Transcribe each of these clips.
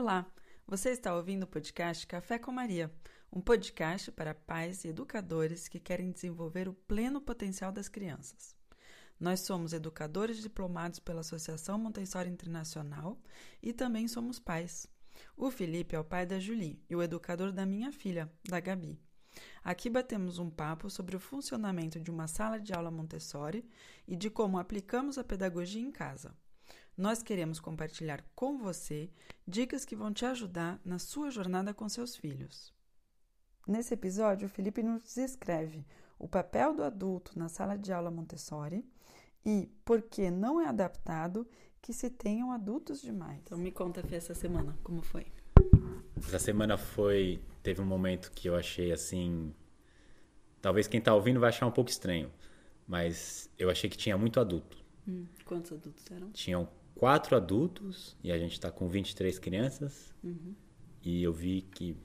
Olá, você está ouvindo o podcast Café com Maria, um podcast para pais e educadores que querem desenvolver o pleno potencial das crianças. Nós somos educadores diplomados pela Associação Montessori Internacional e também somos pais. O Felipe é o pai da Julie e o educador da minha filha, da Gabi. Aqui batemos um papo sobre o funcionamento de uma sala de aula Montessori e de como aplicamos a pedagogia em casa. Nós queremos compartilhar com você dicas que vão te ajudar na sua jornada com seus filhos. Nesse episódio, o Felipe nos descreve o papel do adulto na sala de aula Montessori e por que não é adaptado que se tenham adultos demais. Então me conta, Fê, essa semana, como foi? Essa semana foi. Teve um momento que eu achei assim. Talvez quem está ouvindo vai achar um pouco estranho, mas eu achei que tinha muito adulto. Hum, quantos adultos eram? Tinham quatro adultos e a gente está com 23 crianças. Uhum. E eu vi que,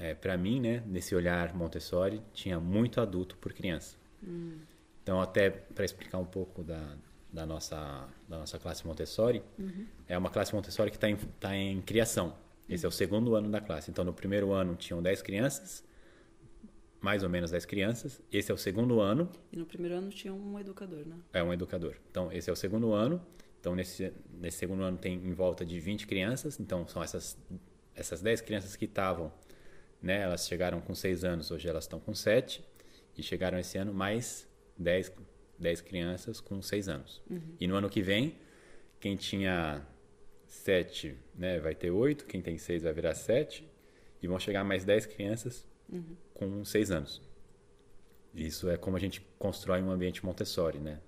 é, para mim, né, nesse olhar Montessori, tinha muito adulto por criança. Hum. Então, até para explicar um pouco da, da, nossa, da nossa classe Montessori, uhum. é uma classe Montessori que está em, tá em criação. Esse é o segundo ano da classe. Então, no primeiro ano tinham 10 crianças, mais ou menos 10 crianças. Esse é o segundo ano. E no primeiro ano tinha um educador, né? É, um educador. Então, esse é o segundo ano. Então, nesse, nesse segundo ano tem em volta de 20 crianças. Então, são essas, essas 10 crianças que estavam, né? Elas chegaram com 6 anos, hoje elas estão com 7. E chegaram esse ano mais 10, 10 crianças com 6 anos. Uhum. E no ano que vem, quem tinha 7 né, vai ter 8, quem tem 6 vai virar 7. E vão chegar mais 10 crianças uhum. com 6 anos. Isso é como a gente constrói um ambiente Montessori, né?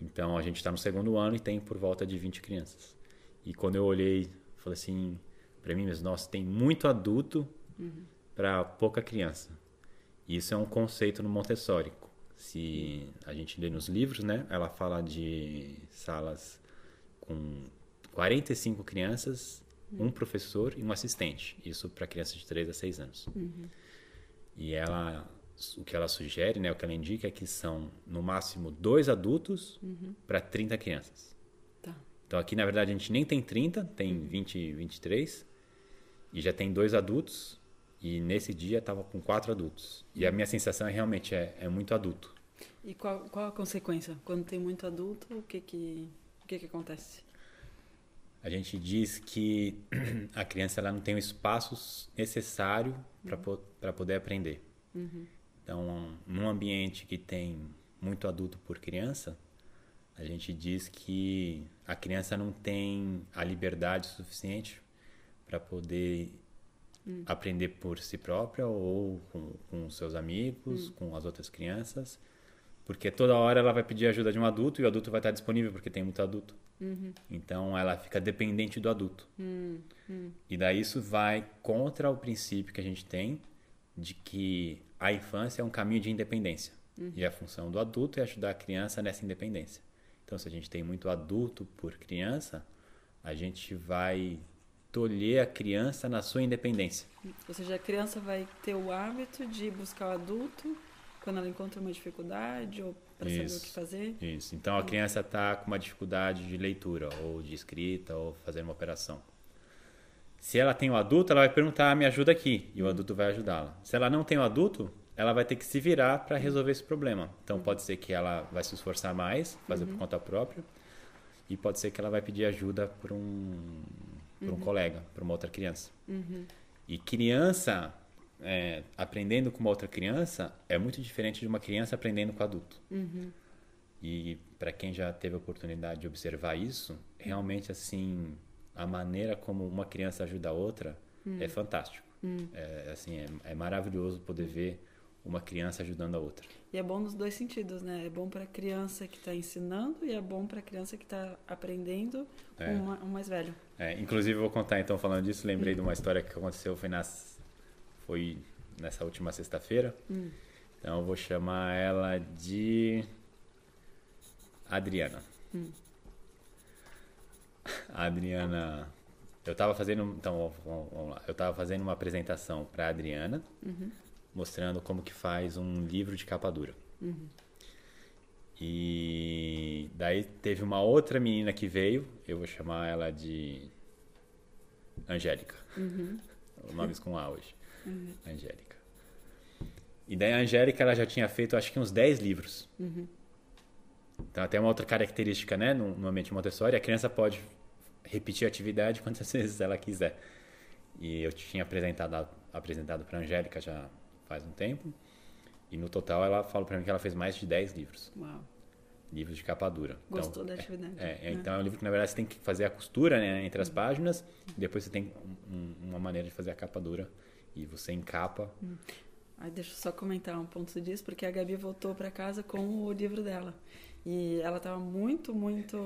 Então a gente está no segundo ano e tem por volta de 20 crianças. E quando eu olhei, falei assim para mim, mas nossa, tem muito adulto uhum. para pouca criança. E isso é um conceito no Montessori. Se a gente lê nos livros, né, ela fala de salas com 45 crianças, uhum. um professor e um assistente. Isso para crianças de 3 a 6 anos. Uhum. E ela o que ela sugere, né, o que ela indica é que são no máximo dois adultos uhum. para 30 crianças. Tá. Então aqui na verdade a gente nem tem 30, tem 20, 23 e já tem dois adultos e nesse dia estava com quatro adultos. E a minha sensação é realmente é, é muito adulto. E qual, qual a consequência? Quando tem muito adulto, o que que, o que, que acontece? A gente diz que a criança ela não tem o espaço necessário para uhum. poder aprender. Uhum. Então, num ambiente que tem muito adulto por criança, a gente diz que a criança não tem a liberdade suficiente para poder hum. aprender por si própria ou com, com seus amigos, hum. com as outras crianças, porque toda hora ela vai pedir ajuda de um adulto e o adulto vai estar disponível porque tem muito adulto. Uhum. Então ela fica dependente do adulto. Hum, hum. E daí isso vai contra o princípio que a gente tem de que a infância é um caminho de independência. Uhum. E a função do adulto é ajudar a criança nessa independência. Então, se a gente tem muito adulto por criança, a gente vai tolher a criança na sua independência. Ou seja, a criança vai ter o hábito de buscar o adulto quando ela encontra uma dificuldade ou para saber o que fazer. Isso. Então, a uhum. criança está com uma dificuldade de leitura ou de escrita ou fazer uma operação. Se ela tem o adulto, ela vai perguntar, ah, me ajuda aqui, e o adulto vai ajudá-la. Se ela não tem o adulto, ela vai ter que se virar para resolver esse problema. Então pode ser que ela vai se esforçar mais, fazer uhum. por conta própria, e pode ser que ela vai pedir ajuda para um, por um uhum. colega, para uma outra criança. Uhum. E criança é, aprendendo com uma outra criança é muito diferente de uma criança aprendendo com adulto. Uhum. E para quem já teve a oportunidade de observar isso, realmente assim a maneira como uma criança ajuda a outra hum. é fantástico. Hum. É, assim, é, é, maravilhoso poder ver uma criança ajudando a outra. E é bom nos dois sentidos, né? É bom para a criança que está ensinando e é bom para a criança que está aprendendo com é. uma, um mais velho. É, inclusive, eu vou contar, então, falando disso, lembrei hum. de uma história que aconteceu, foi, nas, foi nessa última sexta-feira. Hum. Então, eu vou chamar ela de Adriana. A Adriana. Eu estava fazendo. Então, vamos lá. Eu estava fazendo uma apresentação para a Adriana, uhum. mostrando como que faz um livro de capa dura. Uhum. E daí teve uma outra menina que veio, eu vou chamar ela de Angélica. Uhum. Nomes com A hoje. Uhum. Angélica. E daí a Angélica ela já tinha feito acho que uns 10 livros. Uhum. Então até uma outra característica, né, no, no ambiente Montessori, a criança pode repetir a atividade quantas vezes ela quiser. E eu tinha apresentado apresentado para a Angélica já faz um tempo. E no total ela falou para mim que ela fez mais de 10 livros. Uau. Livros de capa dura. Gostou então, da atividade. É, é, né? então é um livro que na verdade você tem que fazer a costura né, entre as páginas, e depois você tem um- uma maneira de fazer a capa dura e você encapa. Aí deixa eu só comentar um ponto disso, porque a Gabi voltou para casa com o livro dela. E ela estava muito, muito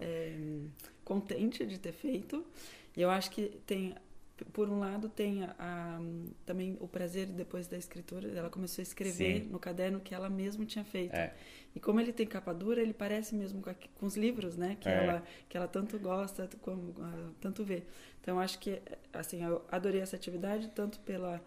é, contente de ter feito. E eu acho que tem, por um lado, tem a- a- também o prazer depois da escritura. Ela começou a escrever Sim. no caderno que ela mesma tinha feito. É. E como ele tem capa dura, ele parece mesmo com, a- com os livros, né? Que, É. ela, que ela tanto gosta, como, ah, tanto vê. Então, acho que, assim, eu adorei essa atividade, tanto pela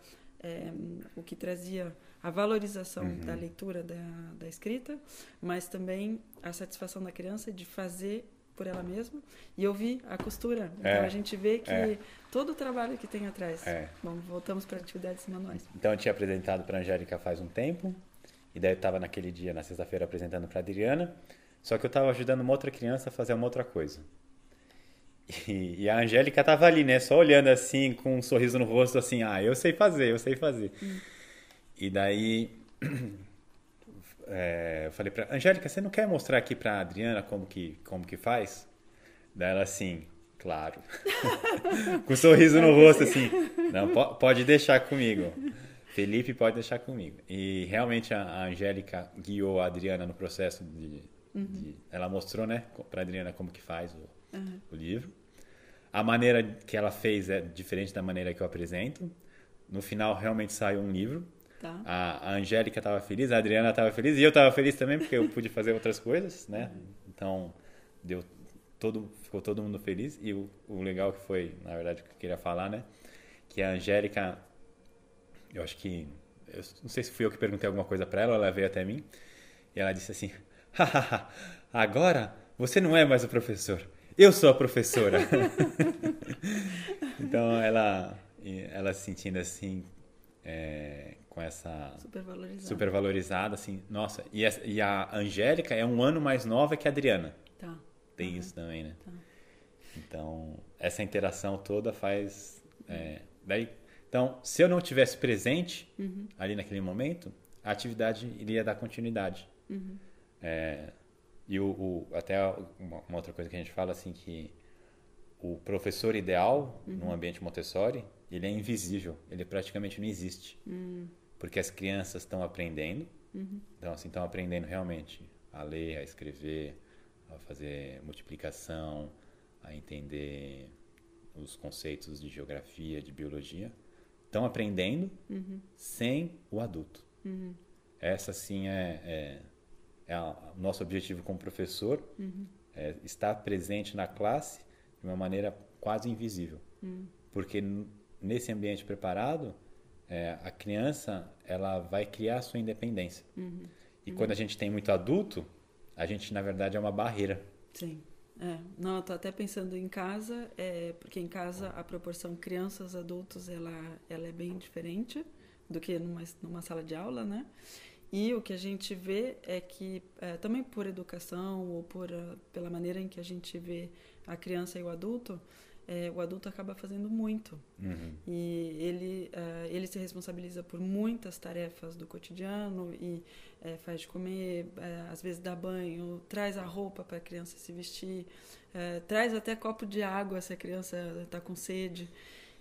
é, o que trazia a valorização Uhum. da leitura da, da escrita, mas também a satisfação da criança de fazer por ela mesma e ouvir a costura. Então, É. a gente vê que É. todo o trabalho que tem atrás. É. Bom, voltamos para atividades manuais. Então eu tinha apresentado para a Angélica faz um tempo, e daí eu estava naquele dia, na sexta-feira, apresentando para a Adriana, só que eu estava ajudando uma outra criança a fazer uma outra coisa. E, e a Angélica estava ali, né, só olhando assim, com um sorriso no rosto, assim, ah, eu sei fazer, eu sei fazer. E daí é, eu falei para Angélica, você não quer mostrar aqui para Adriana como que, como que faz? Daí ela assim, claro. com um sorriso no rosto, assim, não, po- pode deixar comigo. Felipe pode deixar comigo. E realmente a, a Angélica guiou a Adriana no processo de, de- ela mostrou, né, para Adriana como que faz o, Uhum. o livro. A maneira que ela fez é diferente da maneira que eu apresento. No final realmente saiu um livro. Tá? A, a Angélica estava feliz, a Adriana estava feliz e eu estava feliz também porque eu pude fazer outras coisas, né? Então deu todo, ficou todo mundo feliz e o, o legal que foi, na verdade, o que eu queria falar, né? Que a Angélica, eu acho que, eu não sei se fui eu que perguntei alguma coisa para ela, ela veio até mim e ela disse assim: "Hahaha, agora você não é mais o professor, eu sou a professora." então ela, ela se sentindo assim. é, com essa Super valorizado. super valorizada, assim, nossa, e, essa- e a Angélica é um ano mais nova que a Adriana. Tá. Tem isso também, né? Tá. Então, essa interação toda faz. é, daí, então, se eu não tivesse presente Uhum. ali naquele momento, a atividade iria dar continuidade. Uhum. É, e o, o- até uma, uma outra coisa que a gente fala assim que o professor ideal Uhum. num ambiente Montessori ele é invisível, ele praticamente não existe, Hum, porque as crianças estão aprendendo, uhum. então assim estão aprendendo realmente a ler, a escrever, a fazer multiplicação, a entender os conceitos de geografia, de biologia, estão aprendendo Uhum. sem o adulto. Uhum. Essa sim é, é, é a- o nosso objetivo como professor, Uhum. é estar presente na classe de uma maneira quase invisível. Uhum. Porque nesse ambiente preparado, é, a criança ela vai criar a sua independência. Uhum. E quando a gente tem muito adulto, a gente na verdade é uma barreira. Sim. É. Não, eu tô até pensando em casa, é, porque em casa a proporção crianças adultos ela, ela é bem diferente do que numa, numa sala de aula, né? E o que a gente vê é que, é, também por educação ou por, ah, pela maneira em que a gente vê a criança e o adulto, é, o adulto acaba fazendo muito. Uhum. E ele, eh, ele se responsabiliza por muitas tarefas do cotidiano e eh, faz de comer, eh, às vezes dá banho, traz a roupa para a criança se vestir, eh, traz até copo de água se a criança está com sede.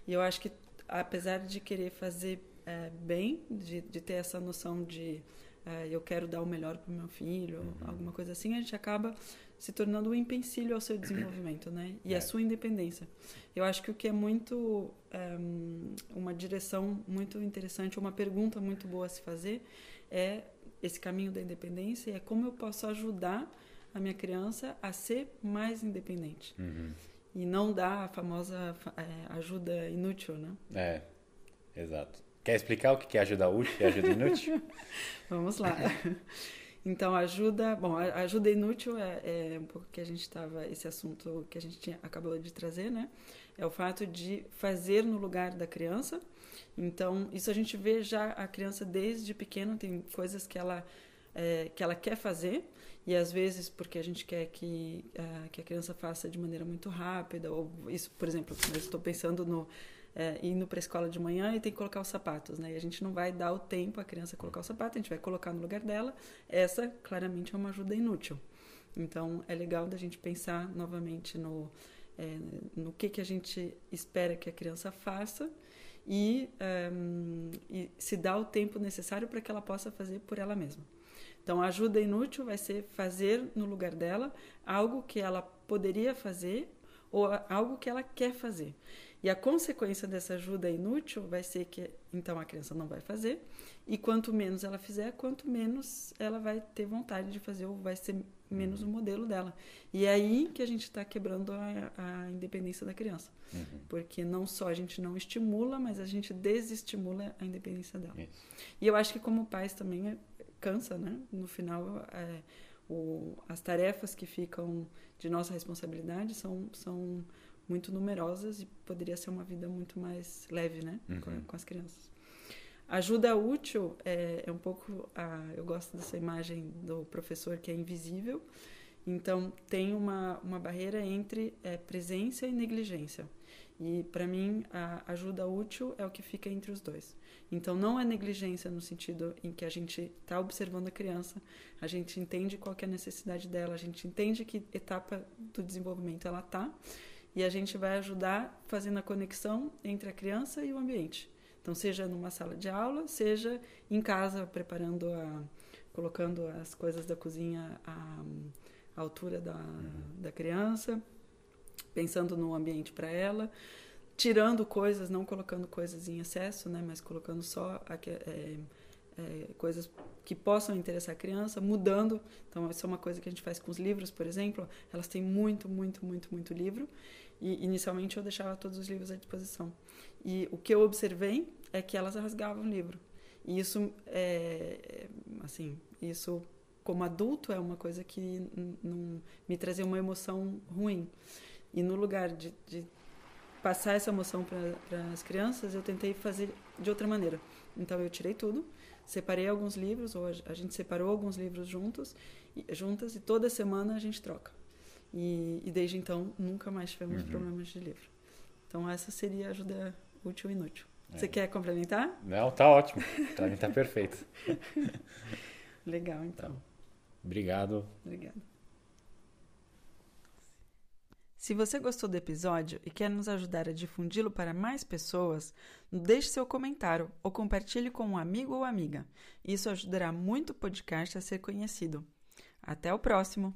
E eu acho que, apesar de querer fazer eh, bem, de, de ter essa noção de eu quero dar o melhor para o meu filho, Uhum. alguma coisa assim, a gente acaba se tornando um empecilho ao seu desenvolvimento, né? E É. a sua independência. Eu acho que o que é muito ehm, uma direção muito interessante, uma pergunta muito boa a se fazer é esse caminho da independência, é como eu posso ajudar a minha criança a ser mais independente Uhum. e não dar a famosa fa- eh, ajuda inútil, né? É, exato. Quer explicar o que é ajuda útil e ajuda inútil? Vamos lá. Então, ajuda. Bom, ajuda inútil é, é um pouco que a gente estava. Esse assunto que a gente tinha, acabou de trazer, né? É o fato de fazer no lugar da criança. Então, isso a gente vê já a criança desde pequena, tem coisas que ela, é, que ela quer fazer, e às vezes porque a gente quer que, uh, que a criança faça de maneira muito rápida, ou isso, por exemplo, eu estou pensando no é, indo para a escola de manhã e tem que colocar os sapatos, né? E a gente não vai dar o tempo à criança colocar o sapato, a gente vai colocar no lugar dela. Essa, claramente, é uma ajuda inútil. Então, é legal da gente pensar novamente no, é, no que, que a gente espera que a criança faça e, um, e se dar o tempo necessário para que ela possa fazer por ela mesma. Então, a ajuda inútil vai ser fazer no lugar dela algo que ela poderia fazer ou algo que ela quer fazer. E a consequência dessa ajuda inútil vai ser que então a criança não vai fazer, e quanto menos ela fizer, quanto menos ela vai ter vontade de fazer, ou vai ser menos o modelo dela. E é aí que a gente está quebrando a, a, independência da criança. Uhum. Porque não só a gente não estimula, mas a gente desestimula a independência dela. Isso. E eu acho que como pais também é, cansa, né? No final, é, o, as tarefas que ficam de nossa responsabilidade são, são muito numerosas e poderia ser uma vida muito mais leve, né, uhum. com, com, as crianças. Ajuda útil é, é um pouco, a, eu gosto dessa imagem do professor que é invisível. Então tem uma uma barreira entre é, presença e negligência. E para mim a ajuda útil é o que fica entre os dois. Então não é negligência no sentido em que a gente está observando a criança, a gente entende qual é a necessidade dela, a gente entende que etapa do desenvolvimento ela está e a gente vai ajudar fazendo a conexão entre a criança e o ambiente. Então, seja numa sala de aula, seja em casa, preparando a. colocando as coisas da cozinha à, à altura da, da criança, pensando no ambiente para ela, tirando coisas, não colocando coisas em excesso, né, mas colocando só. A, é, é, coisas que possam interessar a criança, mudando. Então, isso é uma coisa que a gente faz com os livros, por exemplo. Elas têm muito, muito, muito, muito livro. E inicialmente eu deixava todos os livros à disposição. E o que eu observei é que elas rasgavam o livro. E isso, é, é assim, isso como adulto é uma coisa que não me trazia uma emoção ruim. E no lugar de, de passar essa emoção para as crianças, eu tentei fazer de outra maneira. Então eu tirei tudo, separei alguns livros, ou a gente separou alguns livros juntos, juntas, e toda semana a gente troca. E, e desde então nunca mais tivemos uhum. problemas de livro. Então essa seria a ajuda útil e inútil. É. Você quer complementar? Não, tá ótimo. Para mim tá perfeito. Legal, então. Tá. Obrigado. Obrigada. Se você gostou do episódio e quer nos ajudar a difundi-lo para mais pessoas, deixe seu comentário ou compartilhe com um amigo ou amiga. Isso ajudará muito o podcast a ser conhecido. Até o próximo!